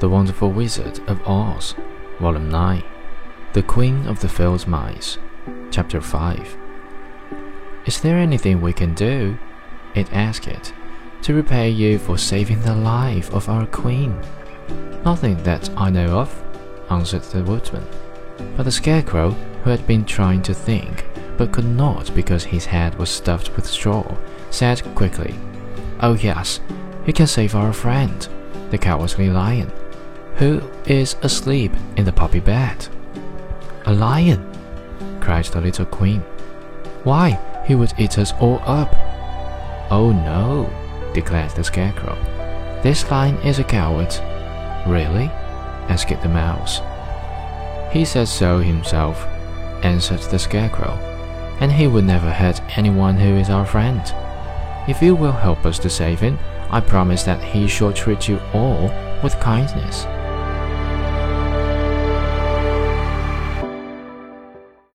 The Wonderful Wizard of Oz, Volume 9, The Queen of the Field Mice, Chapter 5. Is there anything we can do? It asked it, to repay you for saving the life of our queen. Nothing that I know of, answered the woodman. But the scarecrow, who had been trying to think, but could not because his head was stuffed with straw, said quickly, Oh, yes, you can save our friend, the cowardly lion who is asleep in the poppy bed. A lion, cried the little queen. Why, he would eat us all up. Oh no, declared the scarecrow. This lion is a coward. Really? asked the mouse. He says so himself, answered the scarecrow, and he would never hurt anyone who is our friend. If you will help us to save him, I promise that he shall treat you all with kindness.